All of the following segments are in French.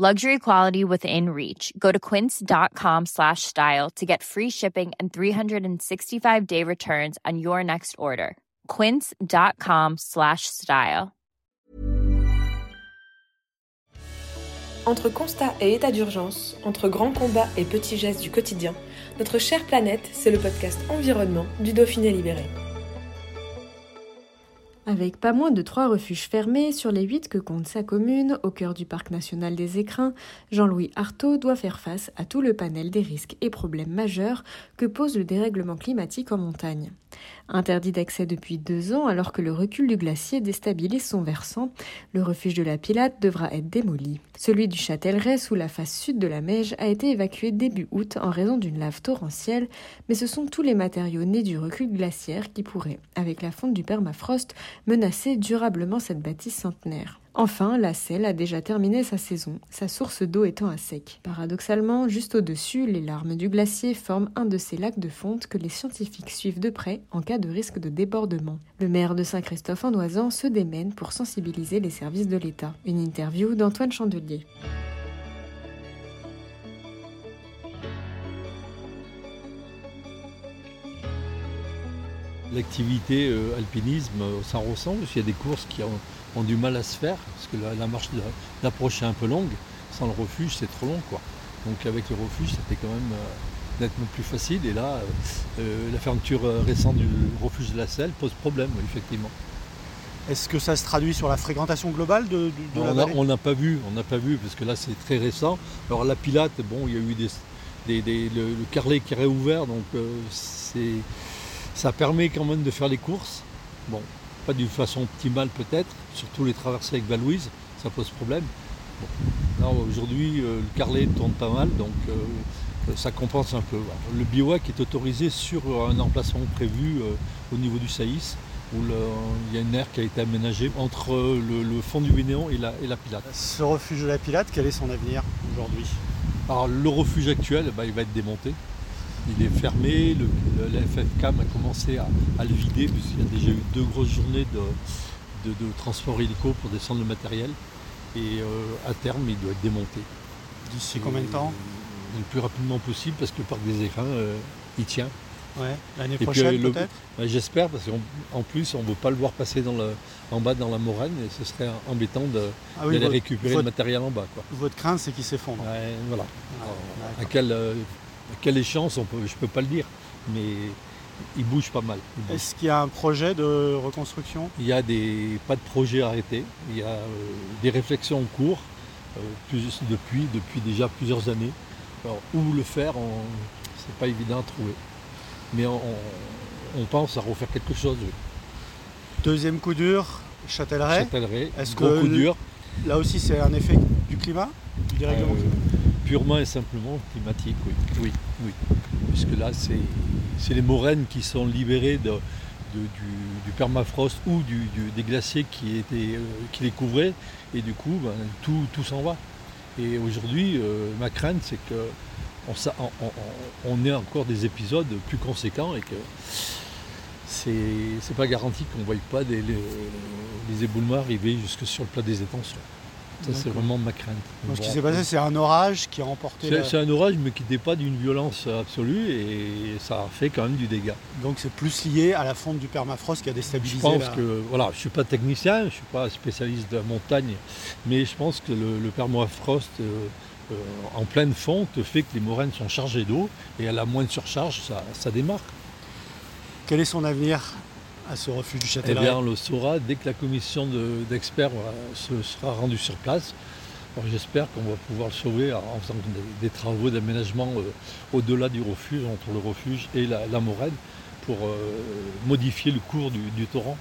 Luxury quality within reach. Go to quince.com slash style to get free shipping and 365-day returns on your next order. quince.com slash style. Entre constat et état d'urgence, entre grands combats et petits gestes du quotidien, notre chère planète, c'est le podcast Environnement du Dauphiné Libéré. Avec pas moins de trois refuges fermés sur les huit que compte sa commune, au cœur du parc national des Écrins, Jean-Louis Artaud doit faire face à tout le panel des risques et problèmes majeurs que pose le dérèglement climatique en montagne. Interdit d'accès depuis deux ans alors que le recul du glacier déstabilise son versant, le refuge de la Pilate devra être démoli. Celui du Châtellerault, sous la face sud de la Meige, a été évacué début août en raison d'une lave torrentielle, mais ce sont tous les matériaux nés du recul glaciaire qui pourraient, avec la fonte du permafrost, menacer durablement cette bâtisse centenaire. Enfin, la Selle a déjà terminé sa saison, sa source d'eau étant à sec. Paradoxalement, juste au-dessus, les larmes du glacier forment un de ces lacs de fonte que les scientifiques suivent de près en cas de risque de débordement. Le maire de Saint-Christophe-en-Oisan se démène pour sensibiliser les services de l'État. Une interview d'Antoine Chandelier. L'activité euh, alpinisme, euh, ça ressemble, il y a des courses qui ont ont du mal à se faire, parce que la, marche d'approche est un peu longue. Sans le refuge, c'est trop long. Quoi. Donc avec le refuge, c'était quand même euh, nettement plus facile. Et là, euh, la fermeture récente du refuge de la Selle pose problème, effectivement. Est-ce que ça se traduit sur la fréquentation globale de, la On n'a pas vu, on n'a pas vu, parce que là c'est très récent. Alors la Pilate, bon, il y a eu des, le, le, carlet qui est réouvert, donc ça permet quand même de faire les courses. Bon, pas d'une façon optimale peut-être, surtout les traversées avec Valouise, ça pose problème. Aujourd'hui, euh, le carlet tourne pas mal, donc euh, ça compense un peu. Le bivouac est autorisé sur un emplacement prévu euh, au niveau du Saïs, où il y a une aire qui a été aménagée entre le, fond du Vénéon et la, et la Pilate. Ce refuge de la Pilate, quel est son avenir aujourd'hui? Alors le refuge actuel, bah, il va être démonté il est fermé. Le, FFCAM a commencé à, le vider puisqu'il y a déjà eu deux grosses journées de, transport hélico pour descendre le matériel. Et euh, à terme, il doit être démonté. D'ici combien de temps Le plus rapidement possible parce que le parc des écrins, euh, il tient. Ouais, l'année prochaine peut-être bah, J'espère parce qu'en plus on ne veut pas le voir passer en bas dans la moraine et ce serait embêtant ah d'aller récupérer le matériel en bas. Votre crainte c'est qu'il s'effondre. voilà. à quel, euh, quelle échéance, on peut, je ne peux pas le dire, mais il bouge pas mal. Est-ce qu'il y a un projet de reconstruction? Il y a des, pas de projet arrêté, il y a euh, des réflexions en cours euh, depuis, depuis déjà plusieurs années. Alors, où le faire, c'est pas évident à trouver. Mais on, pense à refaire quelque chose. Deuxième coup dur, Est-ce que coup dur. Là aussi c'est un effet du climat, du dérèglement euh, climatique? Purement et simplement climatique, oui. oui, oui. Puisque là, c'est les moraines qui sont libérées de, du, permafrost ou du, des glaciers qui, étaient, euh, qui les couvraient, et du coup, ben, tout, tout s'en va. Et aujourd'hui, euh, ma crainte, c'est qu'on on, on, ait encore des épisodes plus conséquents et que c'est pas garanti qu'on ne voie pas des, les, les éboulements arriver jusque sur le plat des étangs. Ça, c'est vraiment ma crainte. ce qui s'est passé, c'est un orage qui a remporté. C'est un orage, mais qui n'était pas d'une violence absolue et ça a fait quand même du dégât. Donc c'est plus lié à la fonte du permafrost qui a déstabilisé. Je pense que, voilà, je ne suis pas technicien, je ne suis pas spécialiste de la montagne, mais je pense que le, permafrost euh, euh, en pleine fonte fait que les moraines sont chargées d'eau et à la moindre surcharge, ça, ça démarre. Quel est son avenir? À ce refuge du Eh bien, on le saura dès que la commission d'experts se sera rendue sur place. J'espère qu'on va pouvoir le sauver en faisant des, travaux d'aménagement euh, au-delà du refuge, entre le refuge et la, moraine, pour euh, modifier le cours du, torrent.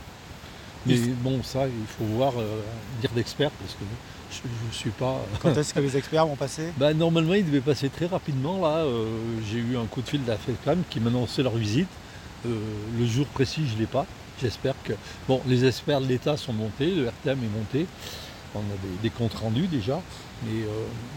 Mais bon, ça, il faut voir, euh, dire d'experts, parce que je ne suis pas. Quand est-ce que les experts vont passer? Bah, normalement, ils devaient passer très rapidement. Là, euh, j'ai eu un coup de fil de la FECAM qui m'annonçait leur visite. Euh, le jour précis, je ne l'ai pas. J'espère que. Bon, les experts de l'État sont montés, le RTM est monté. On a des, des comptes rendus déjà. Mais euh,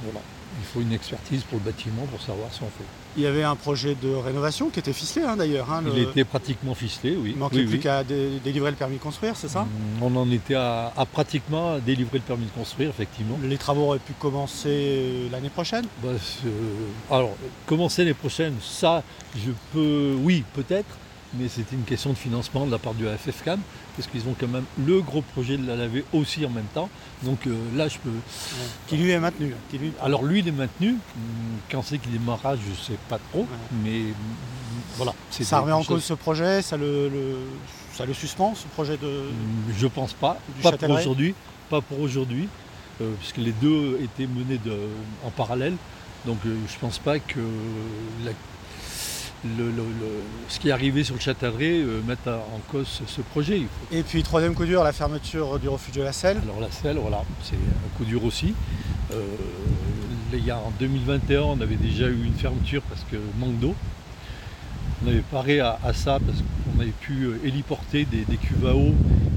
voilà, il faut une expertise pour le bâtiment pour savoir si on fait. Il y avait un projet de rénovation qui était ficelé hein, d'ailleurs. hein, Il était pratiquement ficelé, oui. Il manquait Oui, plus oui. qu'à dé- délivrer le permis de construire, c'est ça? On en était à, à pratiquement délivrer le permis de construire, effectivement. Les travaux auraient pu commencer euh, l'année prochaine? Bah, alors, commencer les prochaines, ça, je peux, oui, peut-être, mais c'était une question de financement de la part du AFFCAM, parce qu'ils ont quand même le gros projet de la laver aussi en même temps. Donc euh, là, je peux. Qui lui est maintenu. Qui lui... Alors lui, il est maintenu. Hum, Quand c'est qu'il démarrera, je ne sais pas trop, mais hum, voilà. Ça remet en cause ce projet, ça le, le- ça le suspend, ce projet de... Hum, Je pense pas. Du Pas pour aujourd'hui. Pas pour aujourd'hui. euh, puisque les deux étaient menés de- en parallèle. Donc euh, je pense pas que la- le- le- le- ce qui est arrivé sur le Châtellerault euh, mette en cause ce, ce projet. Il faut- Et puis troisième coup dur, la fermeture du refuge de la Selle. Alors la selle, voilà, c'est un coup dur aussi. Euh, il y a, en 2021, on avait déjà eu une fermeture parce que manque d'eau. On avait paré à, à ça parce qu'on avait pu euh, héliporter des, des cuves à eau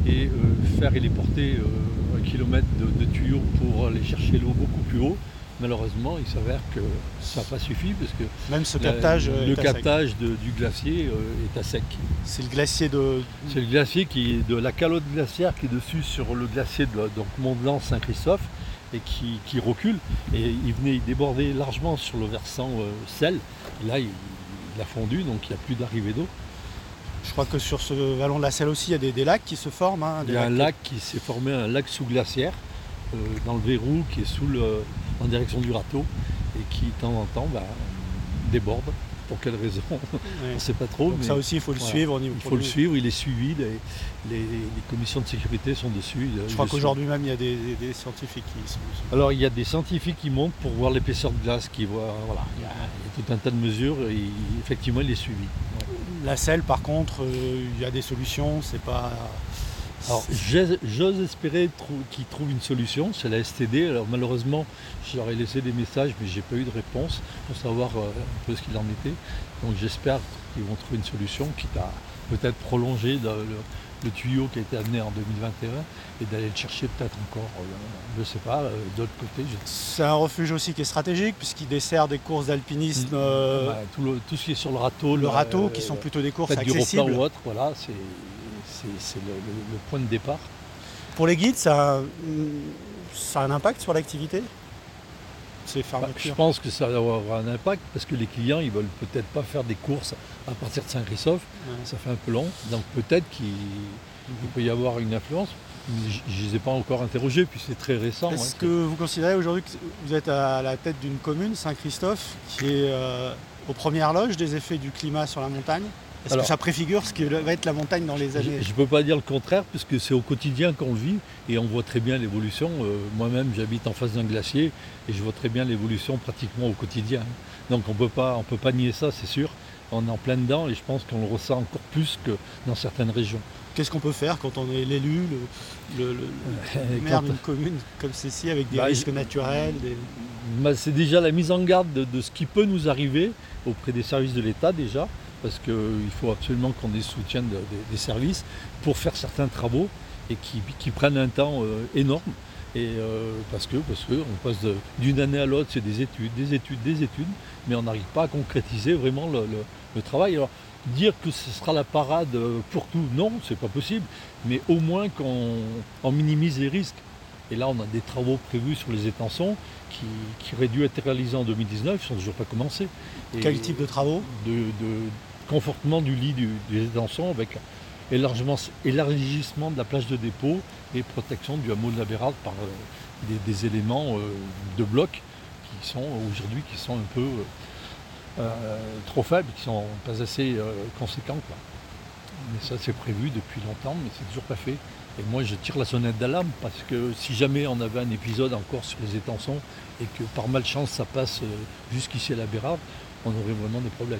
et euh, faire héliporter euh, un kilomètre de, de tuyaux pour aller chercher l'eau beaucoup plus haut. Malheureusement, il s'avère que ça n'a pas suffi parce que Même ce captage, le captage de- du glacier euh, est à sec. c'est le glacier de... C'est le glacier qui est de la calotte glaciaire qui est dessus sur le glacier de donc Mont-Blanc Saint-Christophe et qui, qui recule. Et il venait il débordait largement sur le versant euh, sel. Et là, il, il a fondu, donc il n'y a plus d'arrivée d'eau. Je crois que sur ce vallon de la Selle aussi, il y a des, des lacs qui se forment. hein, Il y a un lac qui s'est formé, un lac sous glaciaire, euh, dans le Verrou, qui est sous le, en direction du râteau et qui, de temps en temps, bah, déborde. Pour quelle raison On ne sait pas trop. Donc mais ça aussi, il faut le voilà. suivre au niveau il faut le suivre, il est suivi, les, les- les commissions de sécurité sont dessus. Je crois qu'aujourd'hui même, il y a des, des- des scientifiques qui sont... Alors il y a des scientifiques qui montent pour voir l'épaisseur de glace, qui voient, voilà, il y, a, il y a tout un tas de mesures et effectivement il est suivi. Ouais. La Selle, par contre, euh, il y a des solutions, c'est pas... Alors j'ose espérer trou- qu'ils trouvent une solution, c'est la STD. Alors malheureusement, je leur ai laissé des messages, mais j'ai pas eu de réponse pour savoir euh, un peu ce qu'il en était. Donc j'espère qu'ils vont trouver une solution, quitte à peut-être prolonger le, le- le tuyau qui a été amené en 2021 et d'aller le chercher peut-être encore, euh, je sais pas, euh, d'autre côté. je- C'est un refuge aussi qui est stratégique puisqu'il dessert des courses d'alpinisme, Mm. tout, ce qui est sur le râteau. le râteau, qui sont plutôt des courses du accessibles. ou autre, voilà, c'est c'est- le, le- le point de départ. Pour les guides, ça a, ça a un impact sur l'activité? Ces Bah, je pense que ça va avoir un impact parce que les clients, ils veulent peut-être pas faire des courses à partir de Saint-Christophe, Ouais. ça fait un peu long, donc peut-être qu'il il peut y avoir une influence. Je ne les ai pas encore interrogés, puis c'est très récent. Est-ce hein, que vous considérez aujourd'hui que vous êtes à la tête d'une commune, Saint-Christophe, qui est euh, aux premières loges des effets du climat sur la montagne? Est-ce que ça préfigure ce que va être la montagne dans les années Je ne peux pas dire le contraire, puisque c'est au quotidien qu'on le vit et on voit très bien l'évolution. Euh, Moi-même, j'habite en face d'un glacier et je vois très bien l'évolution pratiquement au quotidien. Donc on on peut pas nier ça, c'est sûr. On est en plein dedans et je pense qu'on le ressent encore plus que dans certaines régions. Qu'est-ce qu'on peut faire quand on est l'élu, le, le- le- le maire d'une commune comme celle-ci, avec des Bah, risques naturels des- Bah, c'est déjà la mise en garde de, de ce qui peut nous arriver auprès des services de l'État déjà, parce qu'il faut absolument qu'on ait soutien de- des- des services pour faire certains travaux et qui, qui prennent un temps euh, énorme. Et euh, parce que parce que on passe d'une année à l'autre, c'est des études, des études, des études, mais on n'arrive pas à concrétiser vraiment le, le- le travail. Alors dire que ce sera la parade euh, pour tout, non, c'est pas possible, mais au moins qu'on on minimise les risques. Et là, on a des travaux prévus sur les étançons qui, qui auraient dû être réalisés en 2019, ils sont toujours pas commencés. Et Quel type de travaux? De, de confortement du lit du, des étançons avec élargissement, de la plage de dépôt et protection du hameau de la Bérarde par euh, des, éléments euh, de bloc qui sont aujourd'hui qui sont un peu euh, trop faibles, qui sont pas assez conséquents. Mais ça c'est prévu depuis longtemps, mais c'est toujours pas fait. Et moi je tire la sonnette d'alarme parce que si jamais on avait un épisode encore sur les étançons et que par malchance ça passe jusqu'ici à la Bérarde, on aurait vraiment des problèmes.